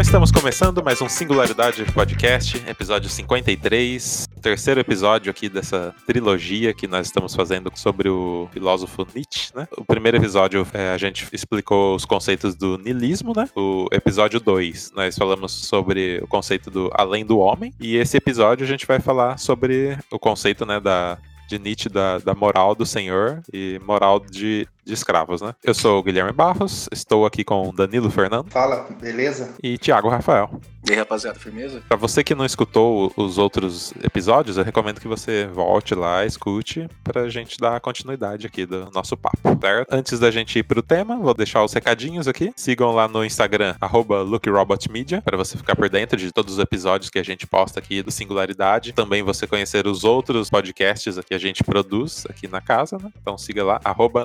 Então estamos começando mais um Singularidade Podcast, episódio 53, terceiro episódio aqui dessa trilogia que nós estamos fazendo sobre o filósofo Nietzsche, né? O primeiro episódio é, a gente explicou os conceitos do niilismo, né? O episódio 2 nós falamos sobre o conceito do além do homem e esse episódio a gente vai falar sobre o conceito, né, da de Nietzsche da, da moral do senhor e moral de de escravos, né? Eu sou o Guilherme Barros, estou aqui com Danilo Fernando. Fala, beleza? E Thiago Rafael. E aí, rapaziada, firmeza? Para você que não escutou os outros episódios, eu recomendo que você volte lá, escute, pra gente dar continuidade aqui do nosso papo, certo? Antes da gente ir pro tema, vou deixar os recadinhos aqui. Sigam lá no Instagram, LuckyRobotMedia, para você ficar por dentro de todos os episódios que a gente posta aqui do Singularidade. Também você conhecer os outros podcasts que a gente produz aqui na casa, né? Então siga lá,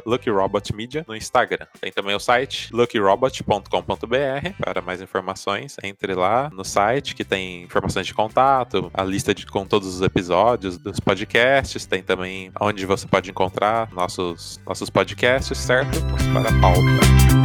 LuckyRobot Robot Media no Instagram. Tem também o site luckyrobot.com.br para mais informações. Entre lá no site que tem informações de contato, a lista de, com todos os episódios dos podcasts. Tem também onde você pode encontrar nossos, nossos podcasts, certo? Vamos para a pauta.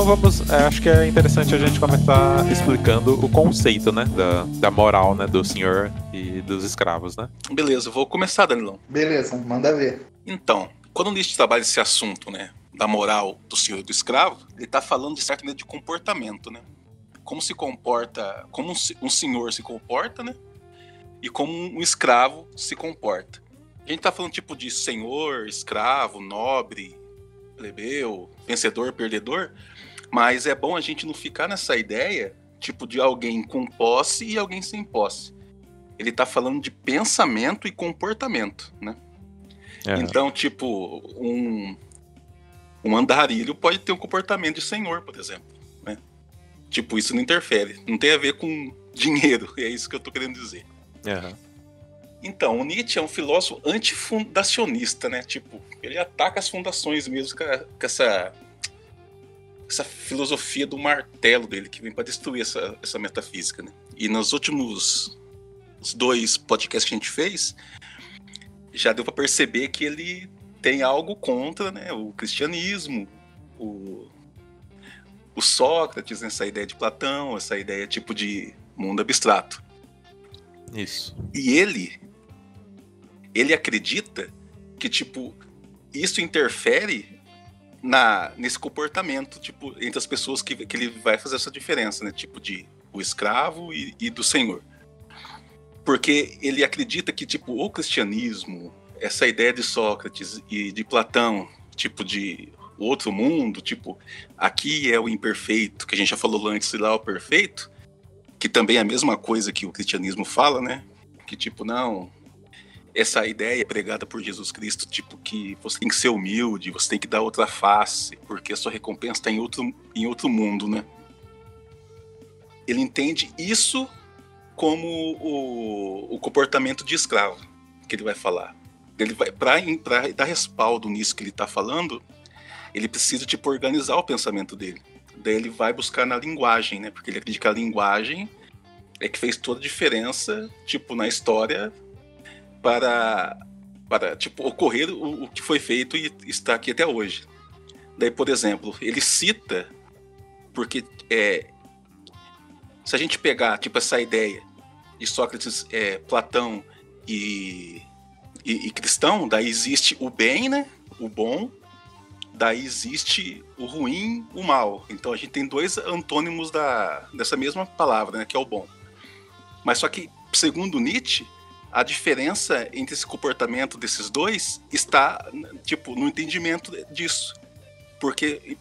Então vamos, é, acho que é interessante a gente começar explicando o conceito, né, da, da moral, né, do senhor e dos escravos, né? Beleza, vou começar, Danilão. Beleza, manda ver. Então, quando Nietzsche trabalha esse assunto, né, da moral do senhor e do escravo, ele está falando de certo nível de comportamento, né? Como se comporta, como um senhor se comporta, né? E como um escravo se comporta. A gente está falando tipo de senhor, escravo, nobre, plebeu, vencedor, perdedor, mas é bom a gente não ficar nessa ideia, tipo, de alguém com posse e alguém sem posse. Ele tá falando de pensamento e comportamento, né? É. Então, tipo, um, um andarilho pode ter um comportamento de senhor, por exemplo. Né? Tipo, isso não interfere. Não tem a ver com dinheiro, é isso que eu tô querendo dizer. Uhum. Então, o Nietzsche é um filósofo antifundacionista, né? Tipo, ele ataca as fundações mesmo com, essa essa filosofia do martelo dele, que vem para destruir essa, essa metafísica. Né? E nos últimos dois podcasts que a gente fez, já deu para perceber que ele tem algo contra né, o cristianismo, o, o Sócrates, essa ideia de Platão, essa ideia tipo de mundo abstrato. Isso. E ele, ele acredita que tipo isso interfere na, nesse comportamento, tipo, entre as pessoas que, que ele vai fazer essa diferença, né? Tipo, de o escravo e, e do senhor. Porque ele acredita que, tipo, o cristianismo, essa ideia de Sócrates e de Platão, tipo, de outro mundo, tipo, aqui é o imperfeito, que a gente já falou antes, e lá é o perfeito, que também é a mesma coisa que o cristianismo fala, né? Que, tipo, não, essa ideia pregada por Jesus Cristo, tipo, que você tem que ser humilde, você tem que dar outra face, porque a sua recompensa está em outro, em outro mundo, né? Ele entende isso como o, o comportamento de escravo, que ele vai falar. Ele vai, para dar respaldo nisso que ele está falando, ele precisa, tipo, organizar o pensamento dele. Daí ele vai buscar na linguagem, né? Porque ele acredita que a linguagem é que fez toda a diferença, tipo, na história para, para tipo, ocorrer o, o que foi feito e está aqui até hoje. Daí, por exemplo, ele cita, porque é, se a gente pegar tipo, essa ideia de Sócrates, é, Platão e, e, e, cristão, daí existe o bem, né? O bom, daí existe o ruim, o mal. Então a gente tem dois antônimos da, dessa mesma palavra, né? Que é o bom. Mas só que, segundo Nietzsche, a diferença entre esse comportamento desses dois está, tipo, no entendimento disso. Porque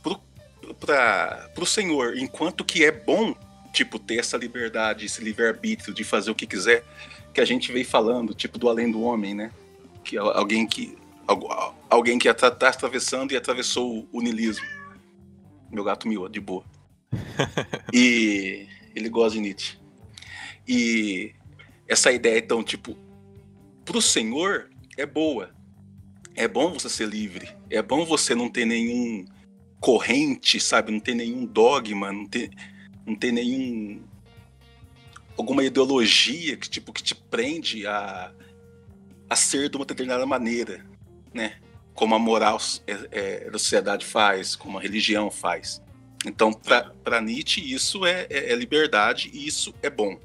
para o Senhor, enquanto que é bom, tipo, ter essa liberdade, esse livre-arbítrio de fazer o que quiser, que a gente veio falando, tipo, do além do homem, né? Que é alguém que alguém que está atravessando e atravessou o nilismo. Meu gato miou, de boa. e ele gosta de Nietzsche. E essa ideia, então, tipo, pro Senhor é boa. É bom você ser livre. É bom você não ter nenhum corrente, sabe? Não ter nenhum dogma, não ter, não ter nenhum alguma ideologia que tipo que te prende a, a ser de uma determinada maneira, né? Como a moral é, é, da sociedade faz, como a religião faz. Então, para Nietzsche, isso é, é, é liberdade e isso é bom.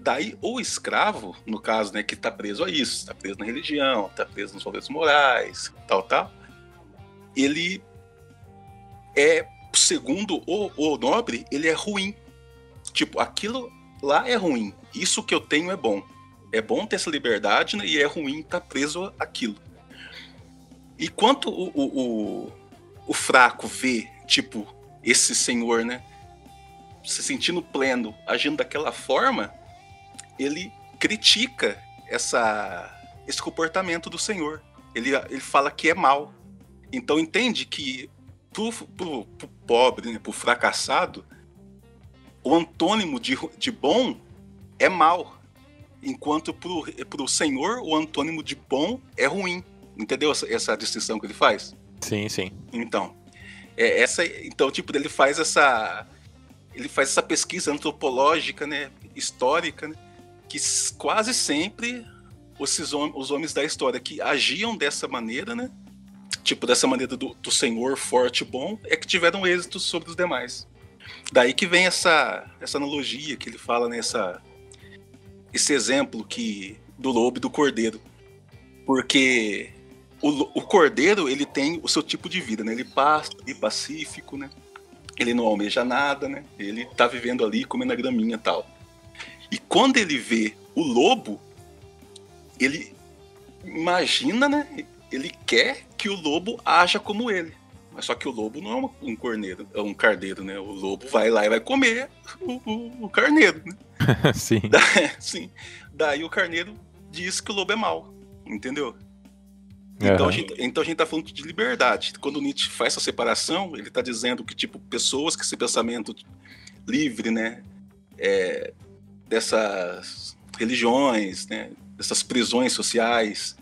Daí, o escravo, no caso, né, que está preso a isso, está preso na religião, está preso nos valores morais, tal, tal, ele é, segundo o, o nobre, ele é ruim. Tipo, aquilo lá é ruim, isso que eu tenho é bom. É bom ter essa liberdade né, e é ruim estar tá preso àquilo. E quanto o, o, o, o fraco vê, tipo, esse senhor, né, se sentindo pleno, agindo daquela forma, ele critica essa, esse comportamento do Senhor. Ele, ele fala que é mal. Então entende que pro, pro, pro pobre, né, pro fracassado, o antônimo de, de bom é mal. Enquanto pro, pro Senhor, o antônimo de bom é ruim. Entendeu essa, essa distinção que ele faz? Sim, sim. Então, é essa, então tipo ele faz essa ele faz essa pesquisa antropológica, né, histórica, né, que quase sempre os, os homens da história que agiam dessa maneira, né? Tipo, dessa maneira do, do senhor forte e bom, é que tiveram êxito sobre os demais. Daí que vem essa, essa analogia que ele fala nessa esse exemplo que do lobo e do cordeiro. Porque o, o cordeiro, ele tem o seu tipo de vida, né? Ele passa e pacífico, né? Ele não almeja nada, né? Ele tá vivendo ali comendo a graminha e tal. E quando ele vê o lobo, ele imagina, né? Ele quer que o lobo haja como ele. Mas só que o lobo não é um corneiro, é um carneiro, né? O lobo vai lá e vai comer o, o, o carneiro, né? sim. Da, sim. Daí o carneiro diz que o lobo é mau, entendeu? Então, uhum. a gente, então a gente tá falando de liberdade. Quando o Nietzsche faz essa separação, ele tá dizendo que, tipo, pessoas que esse pensamento livre, né? É, dessas religiões, né, dessas prisões sociais,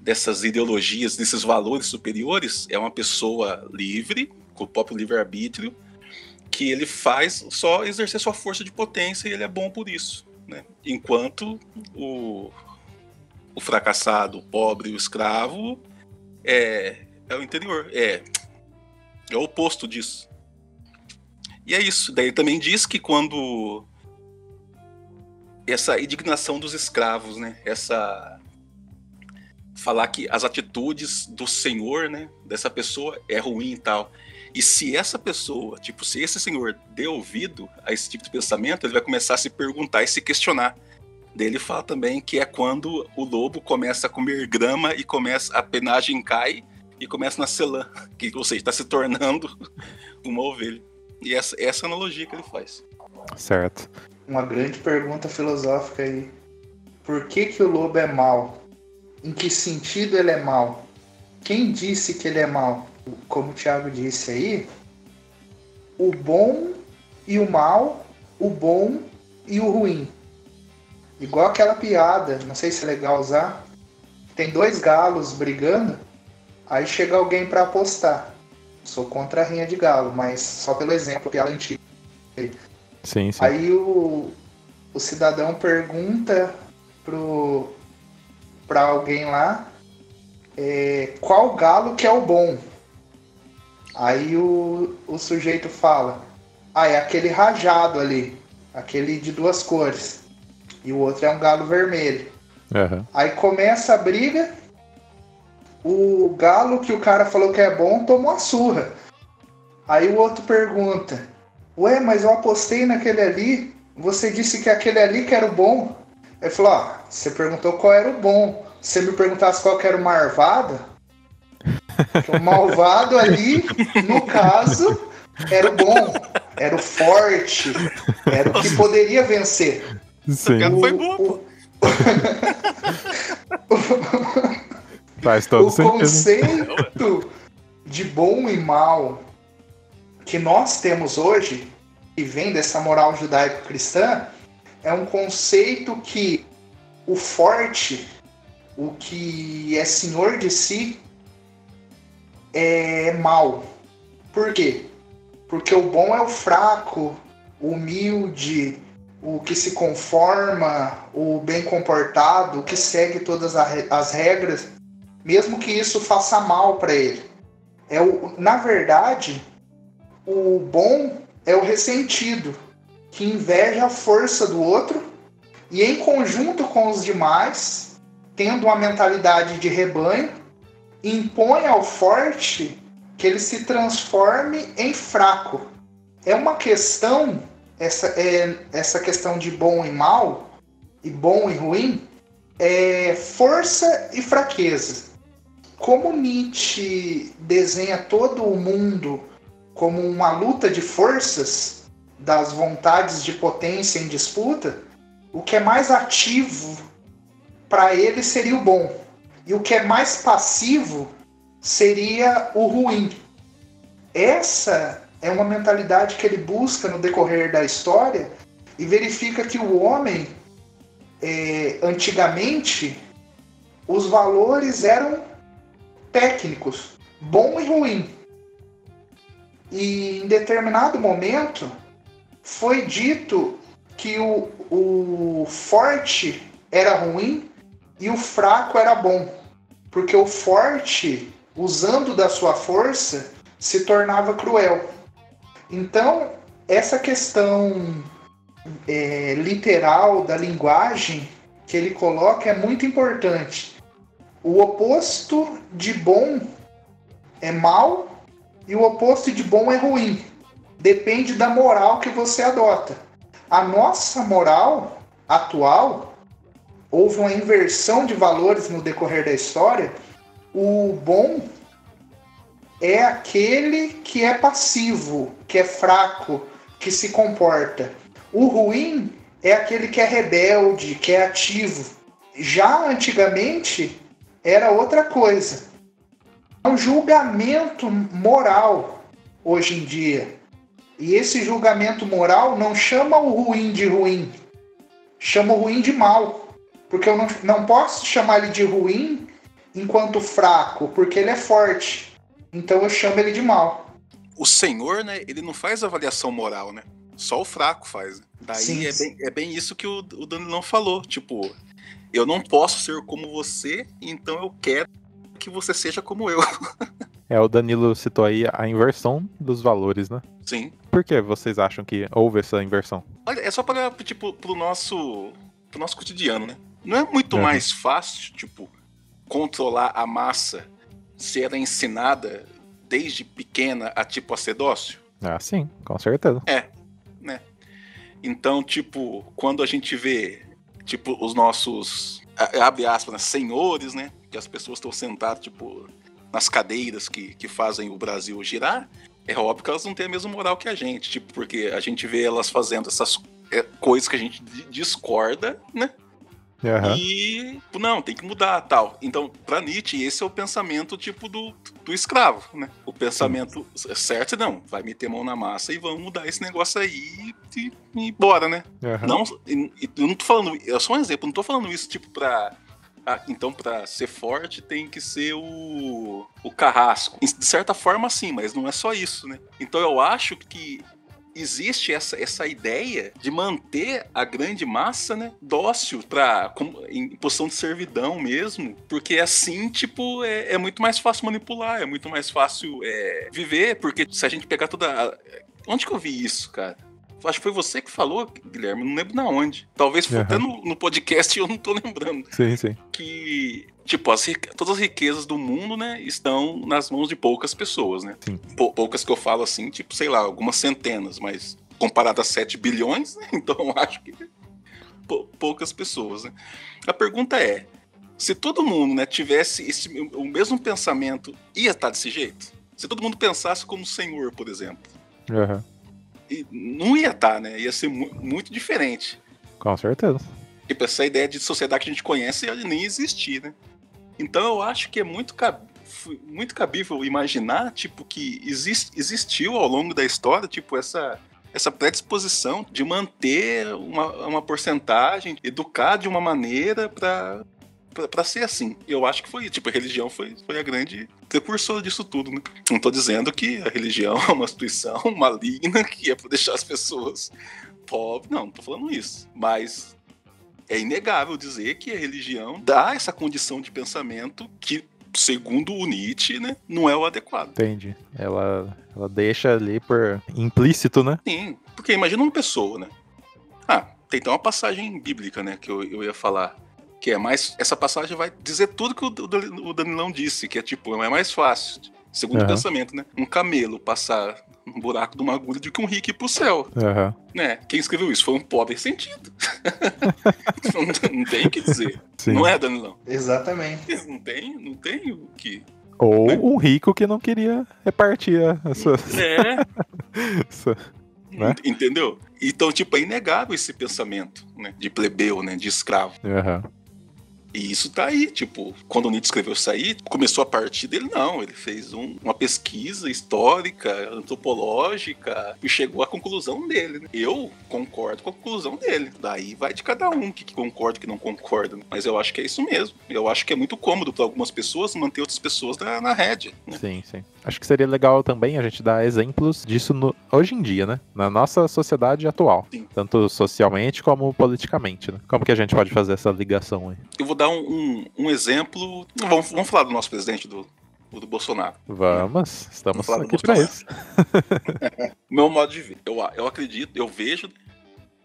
dessas ideologias, desses valores superiores, é uma pessoa livre, com o próprio livre-arbítrio, que ele faz só exercer sua força de potência e ele é bom por isso. Né? Enquanto o, o fracassado, o pobre, o escravo é, é o interior, é, é o oposto disso. E é isso. Daí também diz que quando essa indignação dos escravos, né? Essa falar que as atitudes do senhor, né, dessa pessoa é ruim e tal. E se essa pessoa, tipo, se esse senhor der ouvido a esse tipo de pensamento, ele vai começar a se perguntar e se questionar. Daí ele fala também que é quando o lobo começa a comer grama e começa a penagem cai e começa a nascer lã, que ou seja, está se tornando uma ovelha. E essa, essa analogia que ele faz. Certo uma grande pergunta filosófica aí. Por que, que o lobo é mal? Em que sentido ele é mal? Quem disse que ele é mal? Como o Thiago disse aí, o bom e o mal, o bom e o ruim. Igual aquela piada, não sei se é legal usar. Tem dois galos brigando, aí chega alguém para apostar. Sou contra a rinha de galo, mas só pelo exemplo, piada antiga. Sim, sim. Aí o, o cidadão pergunta pro, pra alguém lá é, qual galo que é o bom. Aí o, o sujeito fala, ah, é aquele rajado ali, aquele de duas cores. E o outro é um galo vermelho. Uhum. Aí começa a briga, o galo que o cara falou que é bom tomou a surra. Aí o outro pergunta, Ué, mas eu apostei naquele ali. Você disse que aquele ali que era o bom. Ele falou: ah, você perguntou qual era o bom. Se você me perguntasse qual que era o marvado, o malvado ali, no caso, era o bom, era o forte, era o que poderia vencer. Sim. O, foi bom. Faz todo o sentido. conceito de bom e mal que nós temos hoje, que vem dessa moral judaico-cristã, é um conceito que o forte, o que é senhor de si, é mal. Por quê? Porque o bom é o fraco, o humilde, o que se conforma, o bem comportado, o que segue todas as regras, mesmo que isso faça mal para ele. É o, na verdade, o bom é o ressentido, que inveja a força do outro e, em conjunto com os demais, tendo uma mentalidade de rebanho, impõe ao forte que ele se transforme em fraco. É uma questão, essa, é, essa questão de bom e mal, e bom e ruim, é força e fraqueza. Como Nietzsche desenha todo o mundo como uma luta de forças, das vontades de potência em disputa, o que é mais ativo para ele seria o bom. E o que é mais passivo seria o ruim. Essa é uma mentalidade que ele busca no decorrer da história e verifica que o homem, é, antigamente, os valores eram técnicos, bom e ruim. E em determinado momento foi dito que o, o forte era ruim e o fraco era bom. Porque o forte, usando da sua força, se tornava cruel. Então, essa questão é, literal da linguagem que ele coloca é muito importante. O oposto de bom é mal e o oposto de bom é ruim. Depende da moral que você adota. A nossa moral atual houve uma inversão de valores no decorrer da história. O bom é aquele que é passivo, que é fraco, que se comporta. O ruim é aquele que é rebelde, que é ativo. Já antigamente era outra coisa. Um julgamento moral hoje em dia. E esse julgamento moral não chama o ruim de ruim, chama o ruim de mal. Porque eu não, não posso chamar ele de ruim enquanto fraco, porque ele é forte. Então eu chamo ele de mal. O Senhor, né, ele não faz avaliação moral, né? Só o fraco faz. Né? Daí sim, é, bem, é bem isso que o, o Danilão falou. Tipo, eu não posso ser como você, então eu quero que você seja como eu. É, o Danilo citou aí a inversão dos valores, né? Sim. Por que vocês acham que houve essa inversão? Olha, é só para tipo pro nosso pro nosso cotidiano, né? Não é muito uhum. mais fácil, tipo, controlar a massa se ela é ensinada desde pequena a tipo a ser dócil? Ah, sim, com certeza. É, né? Então, tipo, quando a gente vê tipo os nossos abre aspas, né, senhores, né? Que as pessoas estão sentadas, tipo, nas cadeiras que, que fazem o Brasil girar, é óbvio que elas não têm a mesma moral que a gente, tipo, porque a gente vê elas fazendo essas é, coisas que a gente discorda, né? Uhum. E, tipo, não, tem que mudar, tal. Então, pra Nietzsche, esse é o pensamento, tipo, do, do escravo, né? O pensamento certo não, vai meter mão na massa e vamos mudar esse negócio aí e, e bora, né? Uhum. Não, eu não tô falando, é só um exemplo, não tô falando isso, tipo, pra ah, então para ser forte tem que ser o, o carrasco. De certa forma, sim, mas não é só isso, né? Então eu acho que existe essa, essa ideia de manter a grande massa, né, dócil para em posição de servidão mesmo, porque assim, tipo, é, é, muito mais fácil manipular, é muito mais fácil é, viver, porque se a gente pegar toda onde que eu vi isso, cara? Acho que foi você que falou, Guilherme, não lembro na onde. Talvez foi uhum. até no, no podcast e eu não tô lembrando. Sim, sim. Que, tipo, as, todas as riquezas do mundo, né, estão nas mãos de poucas pessoas, né? Poucas que eu falo assim, tipo, sei lá, algumas centenas, mas comparado a 7 bilhões, né? Então acho que poucas pessoas, né? A pergunta é, se todo mundo, né, tivesse esse, o mesmo pensamento, ia estar desse jeito? Se todo mundo pensasse como o Senhor, por exemplo. Uhum não ia estar, né? Ia ser mu muito diferente. Com certeza. Tipo, essa ideia de sociedade que a gente conhece ia nem existir, né? Então eu acho que é muito, cab muito cabível imaginar, tipo, que exist existiu ao longo da história, tipo, essa, essa predisposição de manter uma, uma porcentagem, educar de uma maneira para para ser assim. Eu acho que foi, tipo, a religião foi, foi a grande precursora disso tudo, né? Não tô dizendo que a religião é uma instituição maligna que é para deixar as pessoas pobre. Não, não tô falando isso. Mas é inegável dizer que a religião dá essa condição de pensamento que, segundo o Nietzsche, né, não é o adequado. Entendi. Ela, ela deixa ali por implícito, né? Sim, porque imagina uma pessoa, né? Ah, tem então uma passagem bíblica, né, que eu, eu ia falar. Que é mais. Essa passagem vai dizer tudo que o, o Danilão disse, que é tipo, é mais fácil, segundo uhum. o pensamento, né? Um camelo passar um buraco de uma agulha do que um rico ir pro céu. Uhum. Né? Quem escreveu isso foi um pobre sentido. não, não, tem o que dizer. Sim. Não é, Danilão? Exatamente. Não tem, não tem o que. Ou né? um rico que não queria repartir essa. É. essa, né? Entendeu? Então, tipo, é inegável esse pensamento né? de plebeu, né? De escravo. Uhum. E isso tá aí, tipo, quando o Nietzsche escreveu isso aí, começou a partir dele, não. Ele fez um, uma pesquisa histórica, antropológica, e chegou à conclusão dele. Né? Eu concordo com a conclusão dele. Daí vai de cada um que, concorda que não concorda. Né? Mas eu acho que é isso mesmo. Eu acho que é muito cômodo para algumas pessoas manter outras pessoas na, na rédea. Né? Sim, sim. Acho que seria legal também a gente dar exemplos disso no, hoje em dia, né? Na nossa sociedade atual. Sim. Tanto socialmente como politicamente, né? Como que a gente pode fazer essa ligação aí? Eu vou dar um, um, um exemplo. Vamos, vamos falar do nosso presidente, do, do Bolsonaro. Vamos, estamos vamos aqui para isso. Meu modo de ver. Eu, eu acredito, eu vejo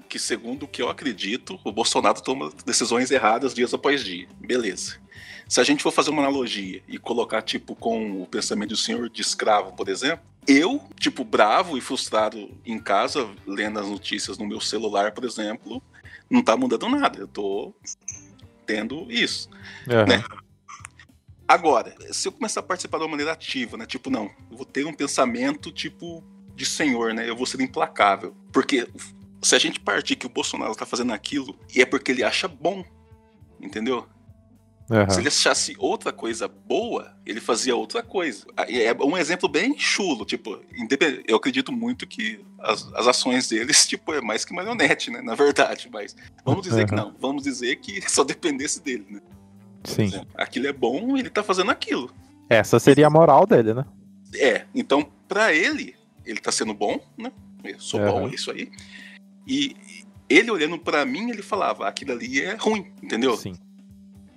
que, segundo o que eu acredito, o Bolsonaro toma decisões erradas dias após dia. Beleza. Se a gente for fazer uma analogia e colocar, tipo, com o pensamento do senhor de escravo, por exemplo, eu, tipo, bravo e frustrado em casa, lendo as notícias no meu celular, por exemplo, não tá mudando nada. Eu tô tendo isso. Uhum. Né? Agora, se eu começar a participar de uma maneira ativa, né? Tipo, não, eu vou ter um pensamento, tipo, de senhor, né? Eu vou ser implacável. Porque se a gente partir que o Bolsonaro tá fazendo aquilo, e é porque ele acha bom, entendeu? Uhum. Se ele achasse outra coisa boa, ele fazia outra coisa. É um exemplo bem chulo, tipo, eu acredito muito que as, as ações deles, tipo, é mais que marionete, né? Na verdade, mas vamos dizer uhum. que não, vamos dizer que só dependesse dele, né? Sim. Exemplo, aquilo é bom, ele tá fazendo aquilo. Essa seria a moral dele, né? É, então, para ele, ele tá sendo bom, né? Eu sou uhum. bom, é isso aí. E ele olhando para mim, ele falava, aquilo ali é ruim, entendeu? Sim.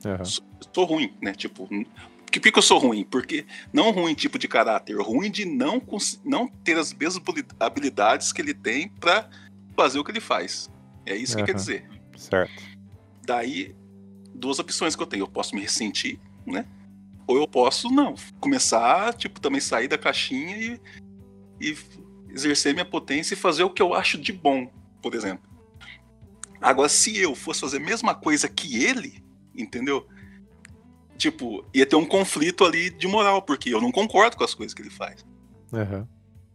Uhum. Sou ruim, né? Tipo, por que, que eu sou ruim? Porque não ruim tipo de caráter, ruim de não, não ter as mesmas habilidades que ele tem para fazer o que ele faz. É isso que quer dizer. Certo. Daí, duas opções que eu tenho. Eu posso me ressentir, né? Ou eu posso, não, começar, tipo, também sair da caixinha e, e exercer minha potência e fazer o que eu acho de bom, por exemplo. Agora, se eu fosse fazer a mesma coisa que ele, entendeu? Tipo, ia ter um conflito ali de moral, porque eu não concordo com as coisas que ele faz. Uhum.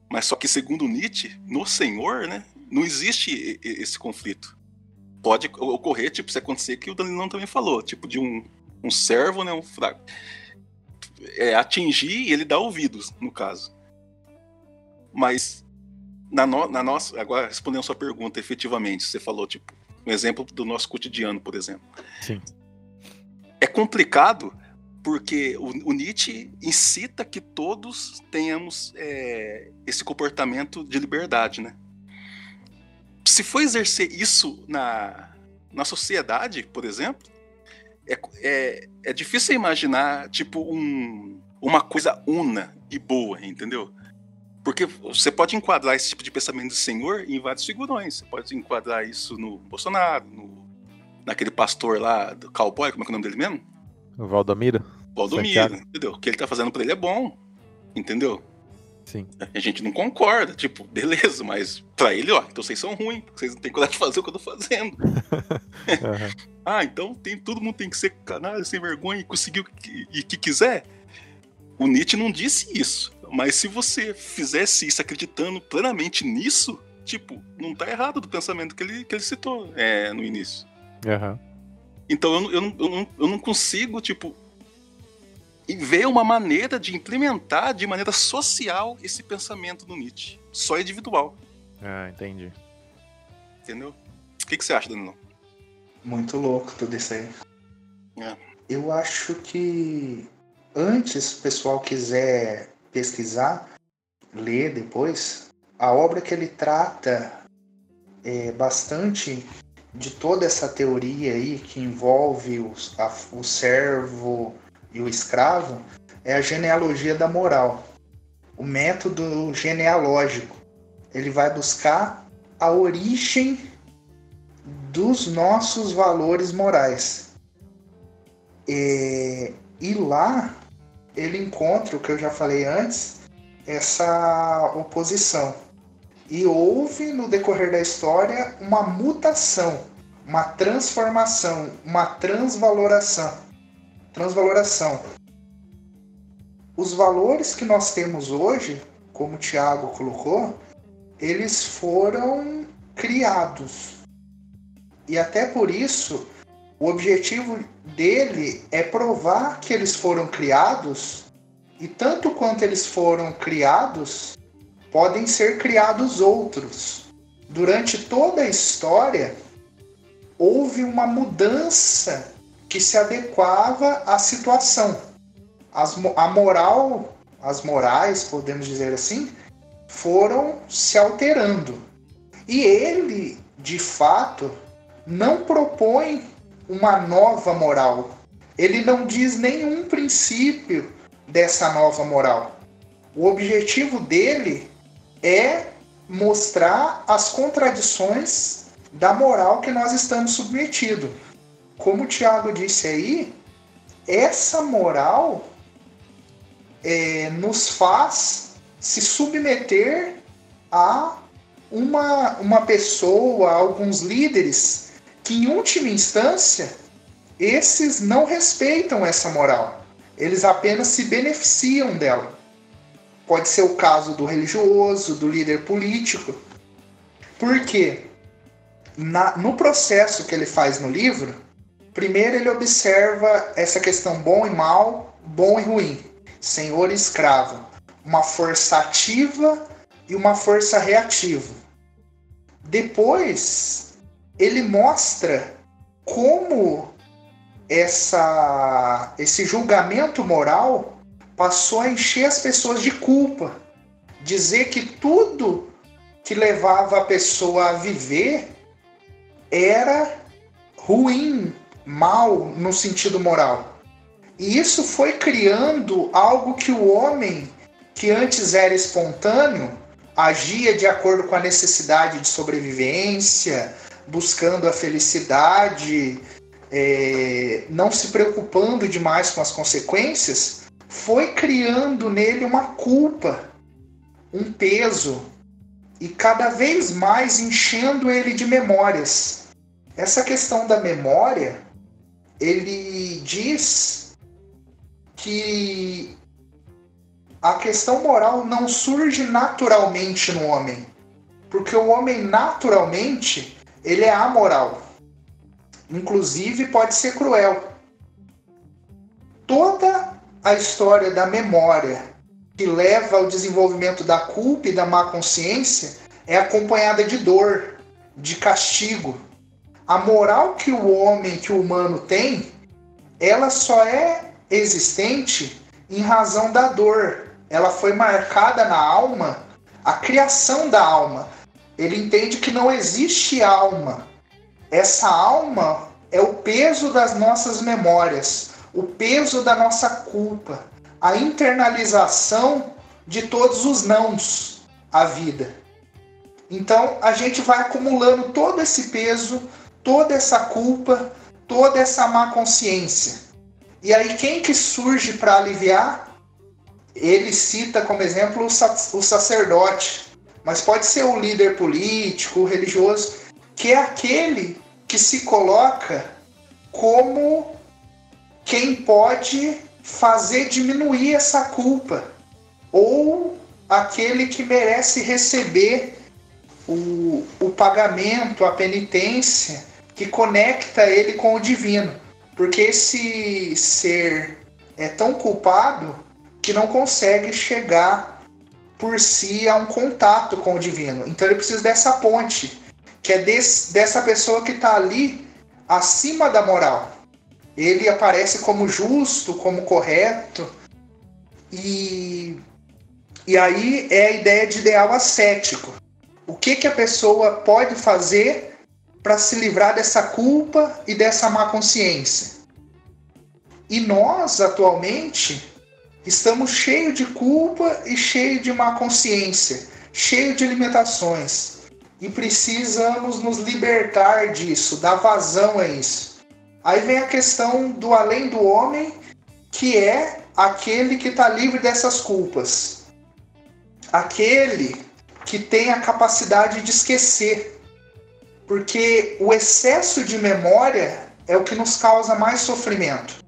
Mas só que, segundo Nietzsche, no Senhor, né, não existe esse conflito. Pode ocorrer, tipo, se acontecer que o Danilão também falou, tipo, de um, um servo, né, um fraco. É, atingir e ele dá ouvidos, no caso. Mas, na, no, na nossa. Agora, respondendo a sua pergunta, efetivamente, você falou, tipo, um exemplo do nosso cotidiano, por exemplo. Sim é complicado porque o, o, Nietzsche incita que todos tenhamos é, esse comportamento de liberdade, né? Se for exercer isso na, na sociedade, por exemplo, é, é, é difícil imaginar, tipo, um, uma coisa una e boa, entendeu? Porque você pode enquadrar esse tipo de pensamento do senhor em vários figurões. Você pode enquadrar isso no Bolsonaro, no naquele pastor lá, do cowboy, como é que é o nome dele mesmo? O Valdomiro. Valdomiro, entendeu? O que ele tá fazendo pra ele é bom, entendeu? Sim. A gente não concorda, tipo, beleza, mas pra ele, ó, então vocês são ruins, vocês não têm coragem de fazer o que eu tô fazendo. uhum. ah, então tem, todo mundo tem que ser canalha, sem vergonha e conseguir o que, e que quiser. O Nietzsche não disse isso, mas se você fizesse isso acreditando plenamente nisso, tipo, não tá errado do pensamento que ele, que ele citou é, no início. Uhum. Então eu, eu, eu, não, eu não consigo, tipo, ver uma maneira de implementar de maneira social esse pensamento do Nietzsche. Só individual. Ah, entendi. Entendeu? O que, que você acha, Danilo? Muito louco tudo isso aí. É. Eu acho que antes o pessoal quiser pesquisar, ler depois, a obra que ele trata é, bastante de toda essa teoria aí que envolve o, a, o servo e o escravo é a genealogia da moral, o método genealógico. Ele vai buscar a origem dos nossos valores morais. E, e lá ele encontra o que eu já falei antes, essa oposição. E houve no decorrer da história uma mutação, uma transformação, uma transvaloração. Transvaloração. Os valores que nós temos hoje, como o Tiago colocou, eles foram criados. E até por isso, o objetivo dele é provar que eles foram criados e tanto quanto eles foram criados, podem ser criados outros. Durante toda a história, houve uma mudança que se adequava à situação. As, a moral, as morais, podemos dizer assim, foram se alterando. E ele, de fato, não propõe uma nova moral. Ele não diz nenhum princípio dessa nova moral. O objetivo dele é mostrar as contradições da moral que nós estamos submetidos. Como o Tiago disse aí, essa moral é, nos faz se submeter a uma, uma pessoa, a alguns líderes, que em última instância, esses não respeitam essa moral eles apenas se beneficiam dela. Pode ser o caso do religioso, do líder político. Porque na, no processo que ele faz no livro, primeiro ele observa essa questão bom e mal, bom e ruim, senhor e escravo, uma força ativa e uma força reativa. Depois, ele mostra como essa, esse julgamento moral passou a encher as pessoas de culpa. Dizer que tudo que levava a pessoa a viver era ruim, mal no sentido moral. E isso foi criando algo que o homem, que antes era espontâneo, agia de acordo com a necessidade de sobrevivência, buscando a felicidade, é, não se preocupando demais com as consequências, foi criando nele uma culpa, um peso, e cada vez mais enchendo ele de memórias. Essa questão da memória, ele diz que a questão moral não surge naturalmente no homem, porque o homem naturalmente ele é amoral. Inclusive, pode ser cruel. Toda a história da memória que leva ao desenvolvimento da culpa e da má consciência é acompanhada de dor, de castigo. A moral que o homem, que o humano tem, ela só é existente em razão da dor. Ela foi marcada na alma, a criação da alma. Ele entende que não existe alma essa alma é o peso das nossas memórias, o peso da nossa culpa, a internalização de todos os nãos à vida. Então a gente vai acumulando todo esse peso, toda essa culpa, toda essa má consciência. E aí quem que surge para aliviar? Ele cita como exemplo o sacerdote, mas pode ser o líder político, religioso, que é aquele que se coloca como quem pode fazer diminuir essa culpa, ou aquele que merece receber o, o pagamento, a penitência que conecta ele com o divino. Porque esse ser é tão culpado que não consegue chegar por si a um contato com o divino. Então ele precisa dessa ponte que é desse, dessa pessoa que está ali acima da moral. Ele aparece como justo, como correto, e, e aí é a ideia de ideal ascético. O que, que a pessoa pode fazer para se livrar dessa culpa e dessa má consciência? E nós, atualmente, estamos cheios de culpa e cheios de má consciência, cheios de limitações. E precisamos nos libertar disso, dar vazão a isso. Aí vem a questão do além do homem, que é aquele que está livre dessas culpas. Aquele que tem a capacidade de esquecer. Porque o excesso de memória é o que nos causa mais sofrimento.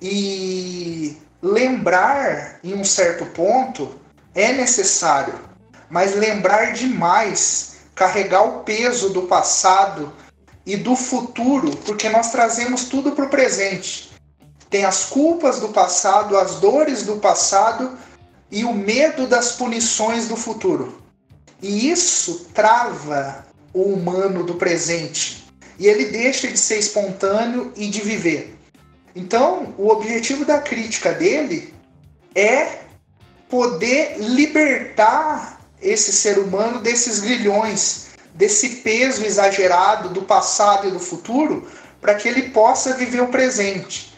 E lembrar em um certo ponto é necessário, mas lembrar demais, carregar o peso do passado e do futuro, porque nós trazemos tudo para o presente. Tem as culpas do passado, as dores do passado e o medo das punições do futuro. E isso trava o humano do presente. E ele deixa de ser espontâneo e de viver. Então, o objetivo da crítica dele é poder libertar esse ser humano desses grilhões, desse peso exagerado do passado e do futuro, para que ele possa viver o presente.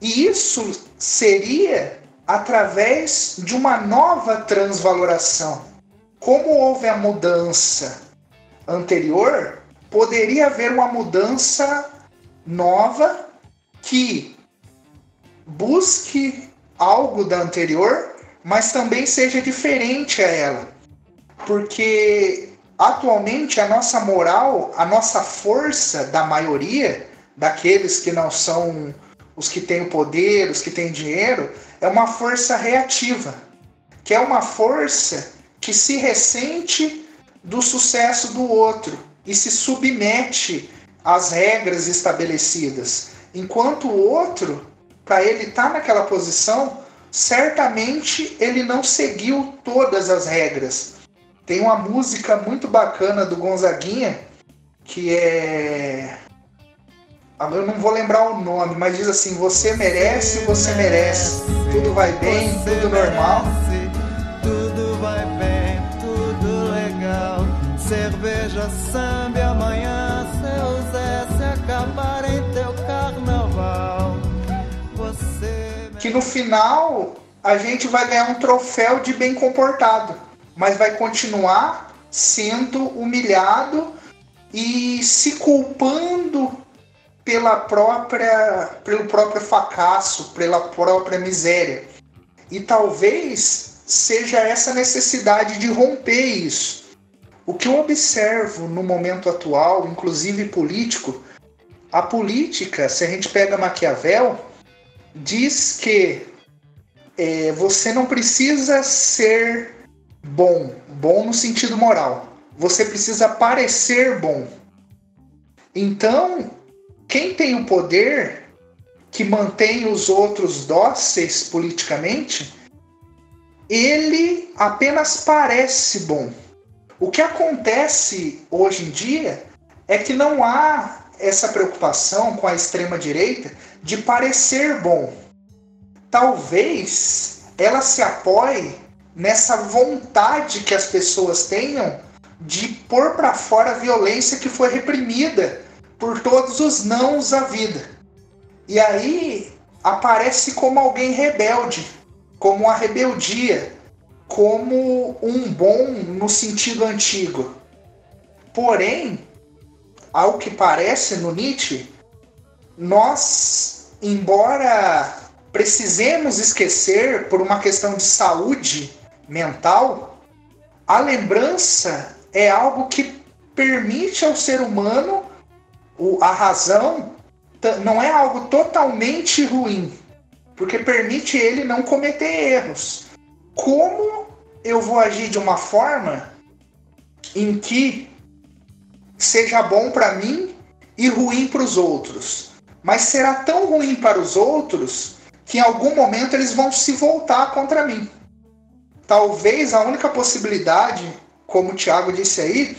E isso seria através de uma nova transvaloração. Como houve a mudança anterior, poderia haver uma mudança nova que busque algo da anterior, mas também seja diferente a ela. Porque atualmente a nossa moral, a nossa força da maioria, daqueles que não são os que têm o poder, os que têm dinheiro, é uma força reativa, que é uma força que se ressente do sucesso do outro e se submete às regras estabelecidas. Enquanto o outro para ele estar tá naquela posição, certamente ele não seguiu todas as regras. Tem uma música muito bacana do Gonzaguinha que é. Eu não vou lembrar o nome, mas diz assim: Você merece, você merece. Tudo vai bem, tudo normal. Tudo vai bem, tudo legal. Cerveja, samba amanhã, seu Zé se acabar em teu carnaval que no final a gente vai ganhar um troféu de bem comportado, mas vai continuar sendo humilhado e se culpando pela própria pelo próprio fracasso, pela própria miséria. E talvez seja essa necessidade de romper isso. O que eu observo no momento atual, inclusive político, a política, se a gente pega Maquiavel, diz que é, você não precisa ser bom, bom no sentido moral. Você precisa parecer bom. Então, quem tem o poder que mantém os outros dóceis politicamente, ele apenas parece bom. O que acontece hoje em dia é que não há essa preocupação com a extrema direita de parecer bom. Talvez ela se apoie nessa vontade que as pessoas tenham de pôr para fora a violência que foi reprimida por todos os nãos à vida. E aí aparece como alguém rebelde, como uma rebeldia, como um bom no sentido antigo. Porém, ao que parece no Nietzsche, nós, embora precisemos esquecer por uma questão de saúde mental, a lembrança é algo que permite ao ser humano a razão não é algo totalmente ruim, porque permite ele não cometer erros. Como eu vou agir de uma forma em que seja bom para mim e ruim para os outros? mas será tão ruim para os outros que em algum momento eles vão se voltar contra mim. Talvez a única possibilidade, como o Tiago disse aí,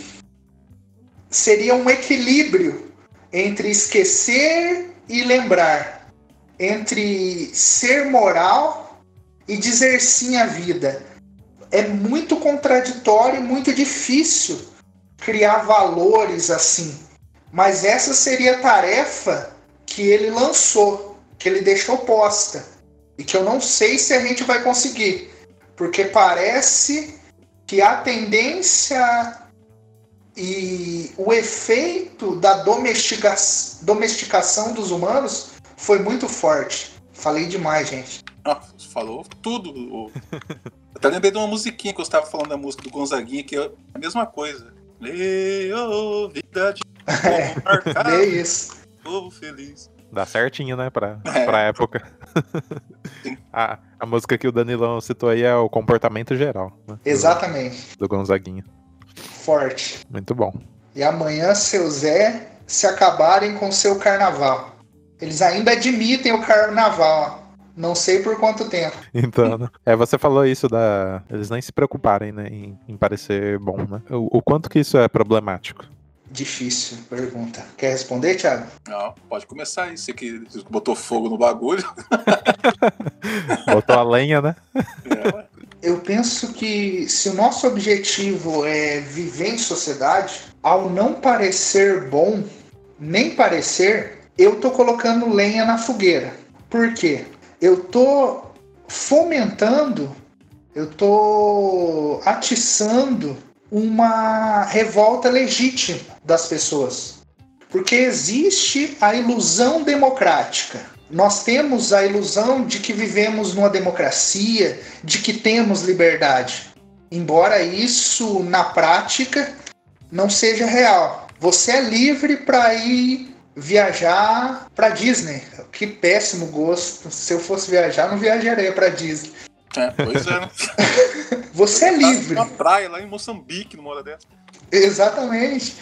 seria um equilíbrio entre esquecer e lembrar, entre ser moral e dizer sim à vida. é muito contraditório e muito difícil criar valores assim. Mas essa seria a tarefa que ele lançou, que ele deixou posta. E que eu não sei se a gente vai conseguir. Porque parece que a tendência e o efeito da domestica domesticação dos humanos foi muito forte. Falei demais, gente. Ah, falou tudo. Eu até lembrei de uma musiquinha que eu estava falando da música do Gonzaguinha, que é a mesma coisa. Leo, vida de é, é isso. Povo feliz. Dá certinho, né, pra, é. pra época. a, a música que o Danilão citou aí é o comportamento geral. Né, Exatamente. Do, do Gonzaguinha. Forte. Muito bom. E amanhã, seu Zé, se acabarem com seu carnaval. Eles ainda admitem o carnaval. Não sei por quanto tempo. Então, né? é, você falou isso da. Eles nem se preocuparem, né, em, em parecer bom, né? O, o quanto que isso é problemático? Difícil pergunta. Quer responder, Thiago? Não, pode começar aí. Você que botou fogo no bagulho. Botou a lenha, né? É, eu penso que se o nosso objetivo é viver em sociedade, ao não parecer bom, nem parecer, eu tô colocando lenha na fogueira. Por quê? Eu tô fomentando, eu tô atiçando uma revolta legítima das pessoas. Porque existe a ilusão democrática. Nós temos a ilusão de que vivemos numa democracia, de que temos liberdade. Embora isso, na prática, não seja real. Você é livre para ir viajar para Disney. Que péssimo gosto. Se eu fosse viajar, não viajaria para Disney. É, pois é, né? Você é livre. Uma praia lá em Moçambique, numa hora dessa. Exatamente.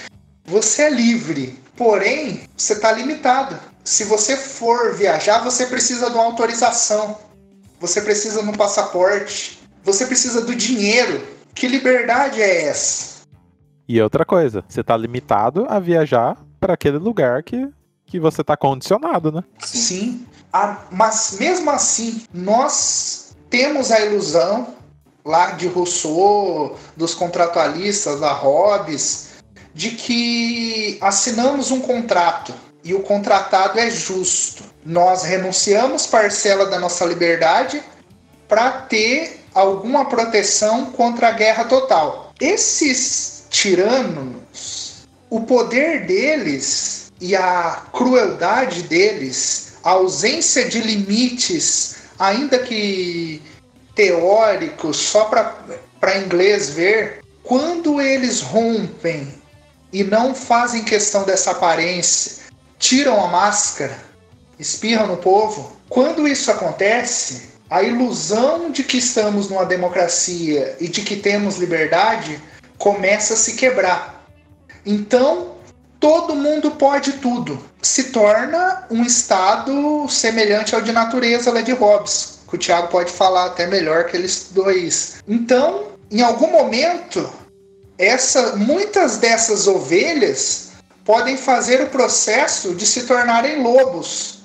Você é livre, porém, você está limitado. Se você for viajar, você precisa de uma autorização. Você precisa de um passaporte. Você precisa do dinheiro. Que liberdade é essa? E outra coisa, você está limitado a viajar para aquele lugar que, que você está condicionado, né? Sim. Sim. Ah, mas mesmo assim, nós temos a ilusão lá de Rousseau, dos contratualistas, da Hobbes, de que assinamos um contrato e o contratado é justo. Nós renunciamos parcela da nossa liberdade para ter alguma proteção contra a guerra total. Esses tiranos, o poder deles e a crueldade deles, a ausência de limites ainda que teórico, só para inglês ver, quando eles rompem e não fazem questão dessa aparência, tiram a máscara, espirram no povo, quando isso acontece, a ilusão de que estamos numa democracia e de que temos liberdade começa a se quebrar. Então, todo mundo pode tudo. Se torna um estado semelhante ao de natureza lá de Hobbes, que o Tiago pode falar até melhor que ele estudou isso. Então, em algum momento, essa, muitas dessas ovelhas podem fazer o processo de se tornarem lobos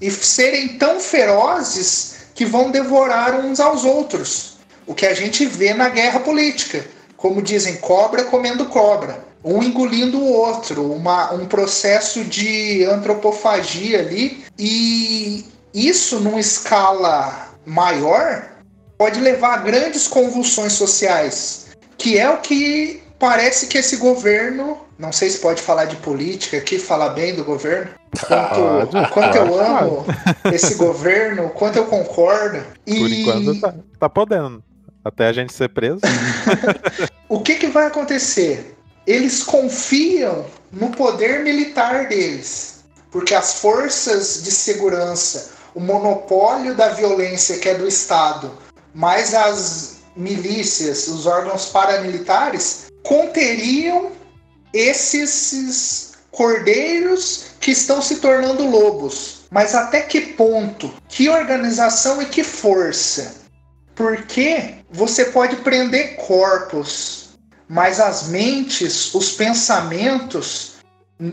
e serem tão ferozes que vão devorar uns aos outros. O que a gente vê na guerra política. Como dizem, cobra comendo cobra um engolindo o outro, uma, um processo de antropofagia ali, e isso numa escala maior pode levar a grandes convulsões sociais, que é o que parece que esse governo, não sei se pode falar de política aqui, falar bem do governo, quanto, ah, quanto eu amo esse governo, quanto eu concordo. E... Por enquanto tá, tá podendo. Até a gente ser preso. o que, que vai acontecer? eles confiam no poder militar deles, porque as forças de segurança, o monopólio da violência que é do Estado, mais as milícias, os órgãos paramilitares, conteriam esses cordeiros que estão se tornando lobos. Mas até que ponto? Que organização e que força? Porque você pode prender corpos, mas as mentes, os pensamentos,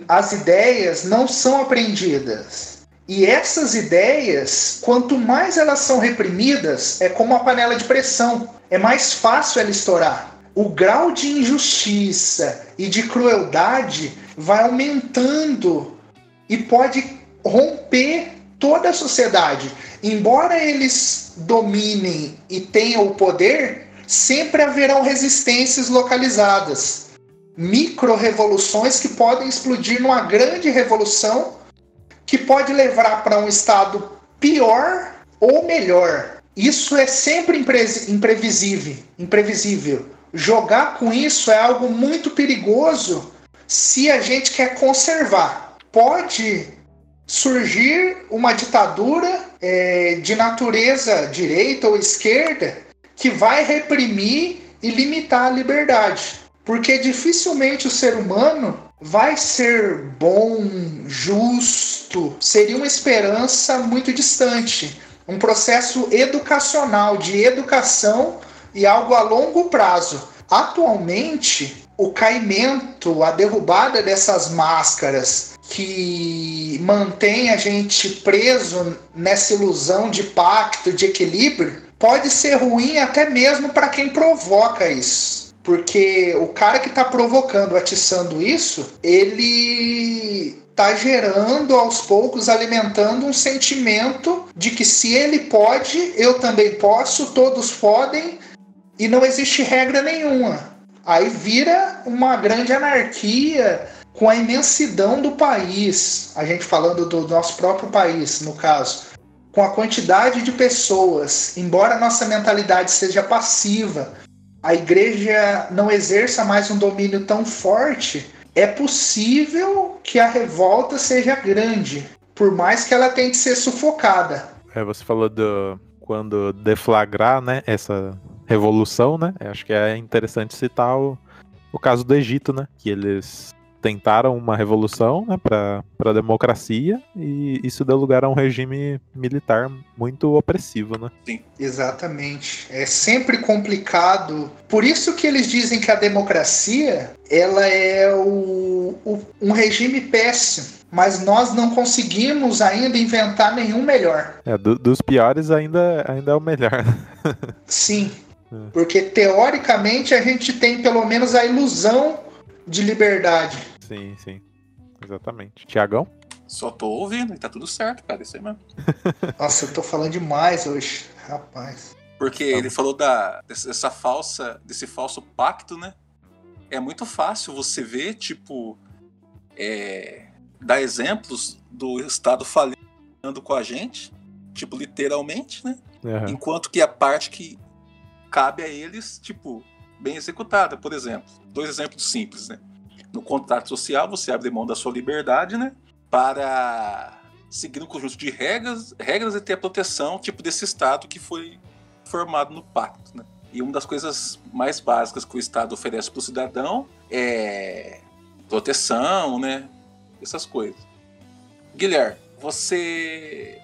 as ideias não são aprendidas. E essas ideias, quanto mais elas são reprimidas, é como uma panela de pressão. é mais fácil ela estourar. O grau de injustiça e de crueldade vai aumentando e pode romper toda a sociedade. Embora eles dominem e tenham o poder, sempre haverão resistências localizadas. Micro-revoluções que podem explodir numa grande revolução que pode levar para um estado pior ou melhor. Isso é sempre imprevisível, imprevisível. Jogar com isso é algo muito perigoso se a gente quer conservar. Pode surgir uma ditadura é, de natureza direita ou esquerda que vai reprimir e limitar a liberdade. Porque dificilmente o ser humano vai ser bom, justo, seria uma esperança muito distante. Um processo educacional, de educação e algo a longo prazo. Atualmente, o caimento, a derrubada dessas máscaras que mantém a gente preso nessa ilusão de pacto, de equilíbrio, pode ser ruim até mesmo para quem provoca isso. Porque o cara que está provocando, atiçando isso, ele está gerando aos poucos, alimentando um sentimento de que se ele pode, eu também posso, todos podem, e não existe regra nenhuma. Aí vira uma grande anarquia com a imensidão do país, a gente falando do nosso próprio país, no caso, com a quantidade de pessoas, embora nossa mentalidade seja passiva, a igreja não exerça mais um domínio tão forte, é possível que a revolta seja grande, por mais que ela tente ser sufocada. É, você falou do quando deflagrar, né, essa revolução, né? Acho que é interessante citar o, o caso do Egito, né, que eles tentaram uma revolução né, para a democracia e isso deu lugar a um regime militar muito opressivo, né? Sim. Exatamente. É sempre complicado. Por isso que eles dizem que a democracia ela é o, o, um regime péssimo. Mas nós não conseguimos ainda inventar nenhum melhor. É, do, dos piores ainda, ainda é o melhor. Sim. É. Porque teoricamente a gente tem pelo menos a ilusão de liberdade. Sim, sim. Exatamente. Tiagão? Só tô ouvindo e tá tudo certo, cara. Isso aí mesmo. Nossa, eu tô falando demais hoje, rapaz. Porque tá ele falou da, dessa falsa, desse falso pacto, né? É muito fácil você ver, tipo, é, dar exemplos do Estado falhando com a gente, tipo, literalmente, né? Uhum. Enquanto que a parte que cabe a eles, tipo, bem executada. Por exemplo, dois exemplos simples, né? No contrato social, você abre mão da sua liberdade, né? Para seguir um conjunto de regras, regras e ter a proteção, tipo desse Estado que foi formado no pacto, né? E uma das coisas mais básicas que o Estado oferece para o cidadão é proteção, né? Essas coisas. Guilherme, você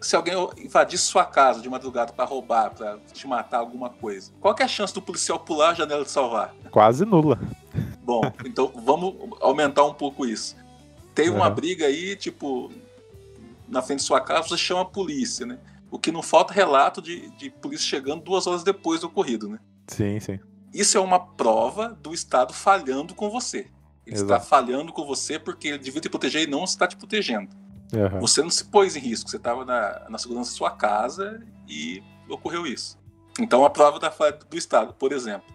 se alguém invadir sua casa de madrugada para roubar, para te matar alguma coisa, qual é a chance do policial pular a janela de salvar? Quase nula. Bom, então vamos aumentar um pouco isso. Tem uma uhum. briga aí, tipo, na frente de sua casa, você chama a polícia, né? O que não falta é relato de, de polícia chegando duas horas depois do ocorrido, né? Sim, sim. Isso é uma prova do Estado falhando com você. Ele Exato. está falhando com você porque ele devia te proteger e não está te protegendo. Uhum. Você não se pôs em risco, você estava na, na segurança da sua casa e ocorreu isso. Então, a prova da falha do Estado, por exemplo.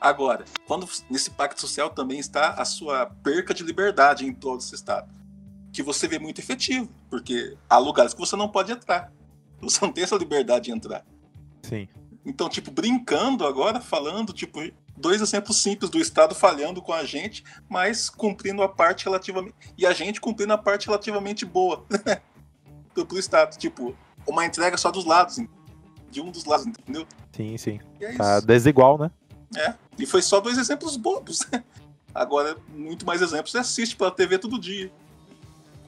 Agora, quando nesse pacto social também está a sua perca de liberdade em todo esse Estado, que você vê muito efetivo, porque há lugares que você não pode entrar. Você não tem essa liberdade de entrar. Sim. Então, tipo, brincando agora, falando, tipo, dois exemplos simples do Estado falhando com a gente, mas cumprindo a parte relativamente. E a gente cumprindo a parte relativamente boa do, do Estado. Tipo, uma entrega só dos lados, de um dos lados, entendeu? Sim, sim. É tá desigual, né? É. E foi só dois exemplos bobos. Agora, muito mais exemplos você assiste pela TV todo dia.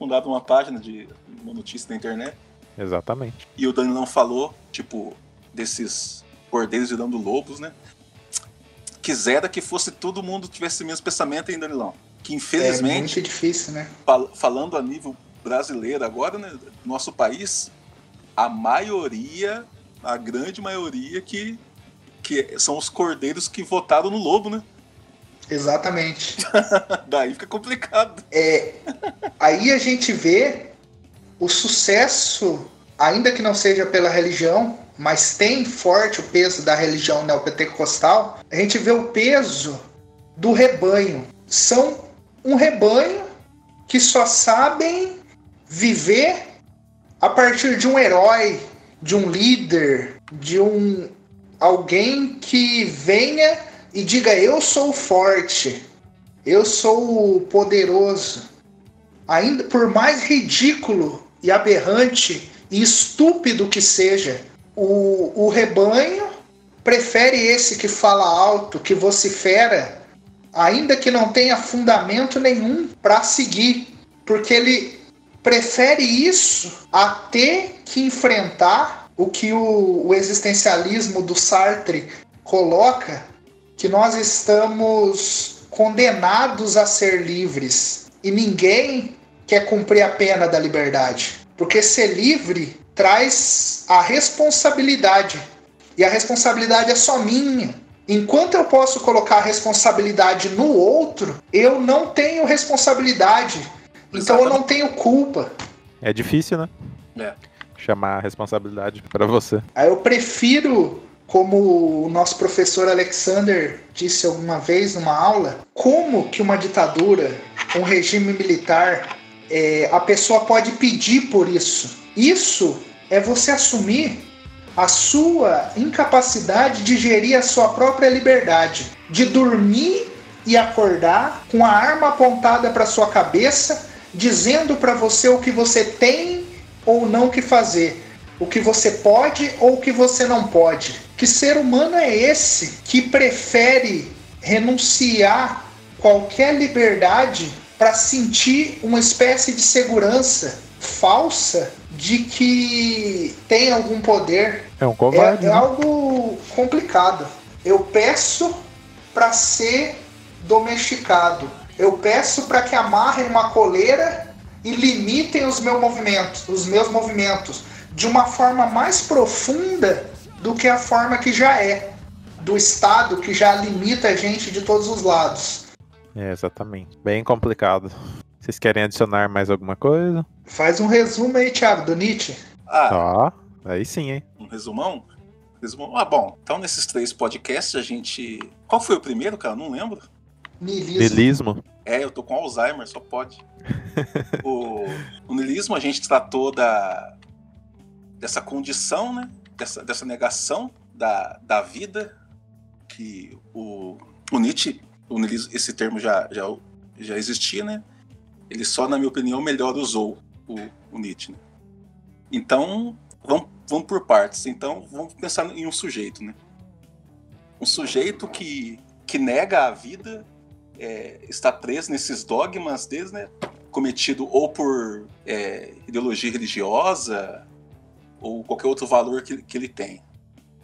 Abre uma página de uma notícia da internet. Exatamente. E o Dani não falou, tipo, desses cordeiros virando lobos, né? Quisera que fosse todo mundo tivesse o mesmo pensamento, hein, Danilão? Que infelizmente. É muito difícil, né? Fal falando a nível brasileiro agora, né? Nosso país, a maioria a grande maioria que, que são os cordeiros que votaram no lobo, né? Exatamente. Daí fica complicado. É, aí a gente vê o sucesso, ainda que não seja pela religião, mas tem forte o peso da religião neopentecostal, a gente vê o peso do rebanho. São um rebanho que só sabem viver a partir de um herói, de um líder, de um alguém que venha e diga eu sou forte, eu sou poderoso. Ainda por mais ridículo e aberrante e estúpido que seja, o, o rebanho prefere esse que fala alto, que vocifera, ainda que não tenha fundamento nenhum para seguir, porque ele prefere isso a ter que enfrentar o que o, o existencialismo do Sartre coloca, que nós estamos condenados a ser livres e ninguém quer cumprir a pena da liberdade. Porque ser livre traz a responsabilidade. E a responsabilidade é só minha. Enquanto eu posso colocar a responsabilidade no outro, eu não tenho responsabilidade. Então eu não tenho culpa. É difícil, né? É. Chamar a responsabilidade pra você. Aí eu prefiro, como o nosso professor Alexander disse alguma vez numa aula, como que uma ditadura, um regime militar é, a pessoa pode pedir por isso. Isso é você assumir a sua incapacidade de gerir a sua própria liberdade, de dormir e acordar com a arma apontada para sua cabeça, dizendo para você o que você tem ou não que fazer, o que você pode ou o que você não pode. Que ser humano é esse que prefere renunciar qualquer liberdade para sentir uma espécie de segurança falsa de que tem algum poder. É um covarde. É, é né? algo complicado. Eu peço para ser domesticado. Eu peço para que amarrem uma coleira e limitem os meus movimentos, os meus movimentos de uma forma mais profunda do que a forma que já é do Estado que já limita a gente de todos os lados. É, exatamente. Bem complicado. Vocês querem adicionar mais alguma coisa? Faz um resumo aí, Thiago, do Nietzsche. Ah, Ó, aí sim, hein? um resumão? Resumão. Ah, bom. Então, nesses três podcasts, a gente. Qual foi o primeiro, cara? Não lembro. Niilismo. Nilismo. É, eu tô com Alzheimer, só pode. o, o niilismo a gente tratou da dessa condição, né? Dessa, dessa negação da, da vida que o, o Nietzsche, esse termo já, já, já existia, né? Ele só, na minha opinião, melhor usou o, o Nietzsche. Né? Então, vamos, vamos por partes. Então, vamos pensar em um sujeito, né? Um sujeito que, que nega a vida é, está preso nesses dogmas deles, né? Cometido ou por é, ideologia religiosa ou qualquer outro valor que, que ele tem.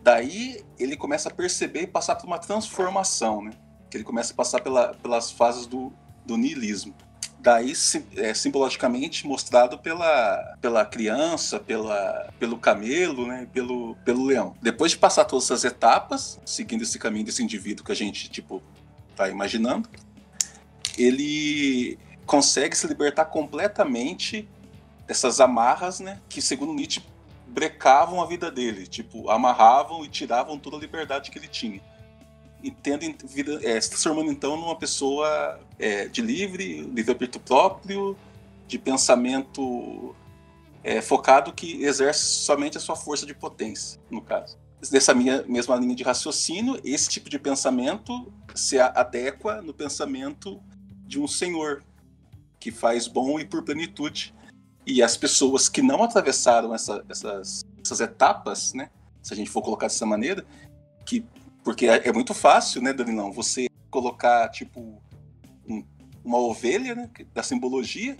Daí ele começa a perceber e passar por uma transformação, né? Que ele começa a passar pela, pelas fases do, do niilismo. Daí, sim- é, simbologicamente mostrado pela, pela criança, pela, pelo camelo, né? Pelo, pelo leão. Depois de passar todas essas etapas, seguindo esse caminho desse indivíduo que a gente, tipo, tá imaginando, ele consegue se libertar completamente dessas amarras, né? Que, segundo Nietzsche, brecavam a vida dele. Tipo, amarravam e tiravam toda a liberdade que ele tinha. E tendo vida, é, se transformando então numa pessoa é, de livre, livre-arbítrio próprio, de pensamento é, focado que exerce somente a sua força de potência, no caso. Dessa minha mesma linha de raciocínio, esse tipo de pensamento se adequa no pensamento de um senhor que faz bom e por plenitude. E as pessoas que não atravessaram essa- essas, essas etapas, né, se a gente for colocar dessa maneira, que porque é, é muito fácil, né, Danilão, você colocar tipo um- uma ovelha, né, da simbologia,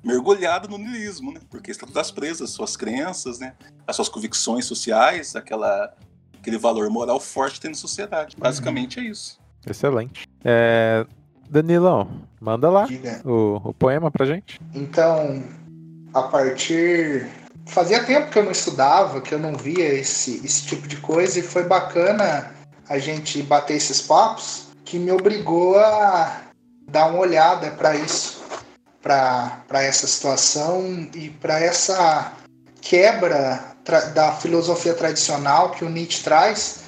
mergulhado no niilismo, né? Porque está todas presas, suas crenças, né? As suas convicções sociais, aquela, aquele valor moral forte que tem na sociedade. Basicamente é isso. Excelente. É, Danilão, manda lá o, o poema pra gente. Então, a partir fazia tempo que eu não estudava, que eu não via esse, esse tipo de coisa, e foi bacana a gente bater esses papos, que me obrigou a dar uma olhada para isso, para essa situação e para essa quebra da filosofia tradicional que o Nietzsche traz,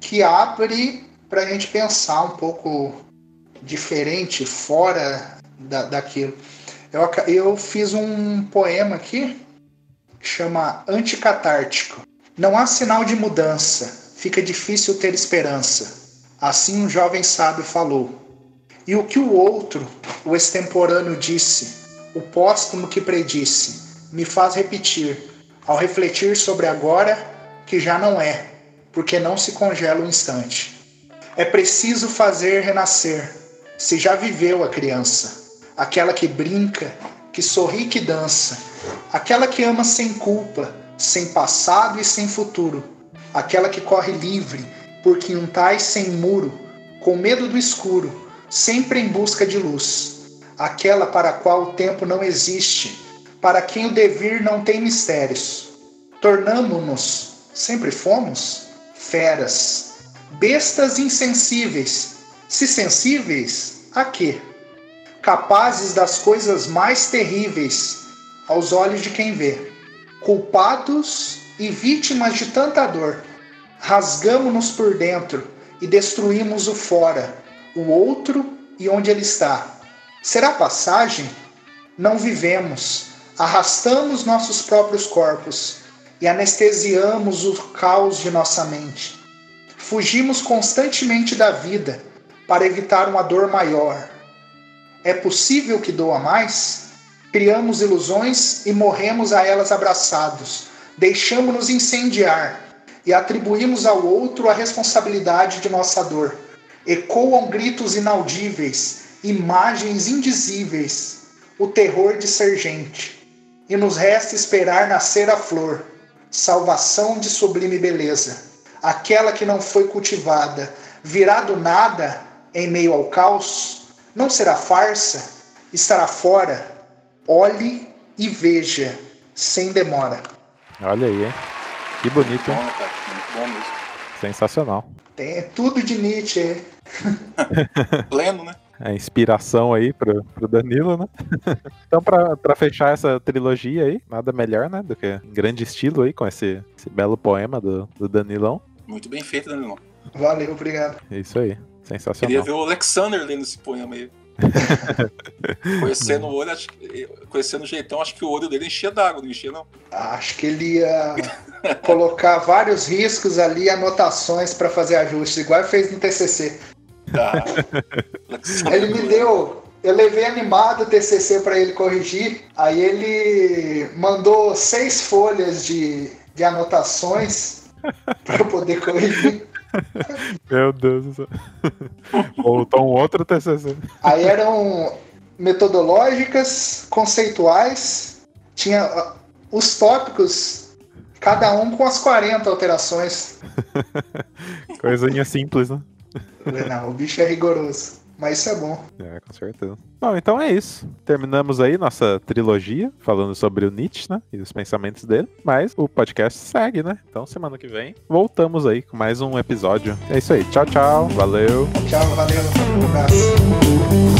que abre para a gente pensar um pouco diferente, fora da, daquilo. Eu, eu fiz um poema aqui que chama Anticatártico. Não há sinal de mudança, fica difícil ter esperança. Assim um jovem sábio falou. E o que o outro, o extemporâneo, disse, o póstumo que predisse, me faz repetir, ao refletir sobre agora, que já não é, porque não se congela o um instante. É preciso fazer renascer, se já viveu a criança, aquela que brinca, que sorri, que dança, aquela que ama sem culpa, sem passado e sem futuro, aquela que corre livre, por quintais sem muro, com medo do escuro, sempre em busca de luz, aquela para a qual o tempo não existe, para quem o devir não tem mistérios. Tornamo-nos, sempre fomos, feras, bestas insensíveis. Se sensíveis, a quê? Capazes das coisas mais terríveis aos olhos de quem vê. Culpados e vítimas de tanta dor, rasgamo-nos por dentro e destruímos o fora, o outro e onde ele está. Será passagem? Não vivemos, arrastamos nossos próprios corpos e anestesiamos o caos de nossa mente. Fugimos constantemente da vida para evitar uma dor maior. É possível que doa mais? Criamos ilusões e morremos a elas abraçados. Deixamos-nos incendiar e atribuímos ao outro a responsabilidade de nossa dor. Ecoam gritos inaudíveis, imagens indizíveis, o terror de ser gente. E nos resta esperar nascer a flor, salvação de sublime beleza. Aquela que não foi cultivada, virá do nada em meio ao caos, não será farsa, estará fora. Olhe e veja, sem demora. Olha aí, hein? Que bonito, hein? Bom, cara, muito bom mesmo. Sensacional. Tem tudo de Nietzsche. hein? Pleno, né? É inspiração aí pro, pro Danilo, né? então, pra, pra fechar essa trilogia aí, nada melhor, né? Do que em grande estilo aí, com esse, esse belo poema do, do Danilão. Muito bem feito, irmão? Valeu, obrigado. É isso aí. Queria Sensacional. ver o Alexander lendo esse poema aí. conhecendo o olho, acho que- conhecendo o jeitão, acho que o olho dele enchia d'água, não enchia, não. Acho que ele ia colocar vários riscos ali, anotações para fazer ajustes, igual fez no TCC. Ah, Ele me deu. Eu levei animado o TCC para ele corrigir. Aí ele mandou seis folhas de, de anotações para eu poder corrigir. Meu Deus do céu. Voltou um outro TCC. Aí eram metodológicas, conceituais, tinha ah, os tópicos, cada um com as 40 alterações. Coisinha simples, né? Não, o bicho é rigoroso. Mas isso é bom. É, com certeza. Bom, então é isso. Terminamos aí nossa trilogia, falando sobre o Nietzsche, né? E os pensamentos dele. Mas o podcast segue, né? Então semana que vem voltamos aí com mais um episódio. É isso aí. Tchau, tchau. Valeu. Tchau, valeu, um abraço.